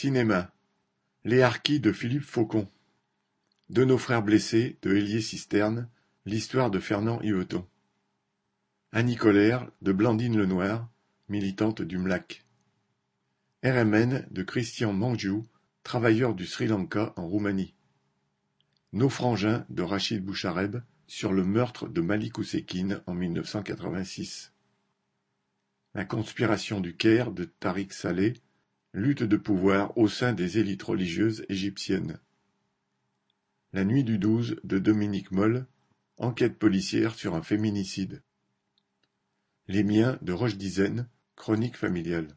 Cinéma. Les Harkis de Philippe Faucon. De nos frères blessés de Hélier Cisterne L'histoire de Fernand Yveton. Annie Colère de Blandine Lenoir, militante du MLAC RMN de Christian Mangiou, travailleur du Sri Lanka en Roumanie. Nos frangins de Rachid Bouchareb sur le meurtre de Malik Oussekine en 1986 La conspiration du Caire de Tariq Saleh Lutte de pouvoir au sein des élites religieuses égyptiennes. La nuit du douze de Dominique Moll, enquête policière sur un féminicide. Les miens de Rochedizaine, chronique familiale.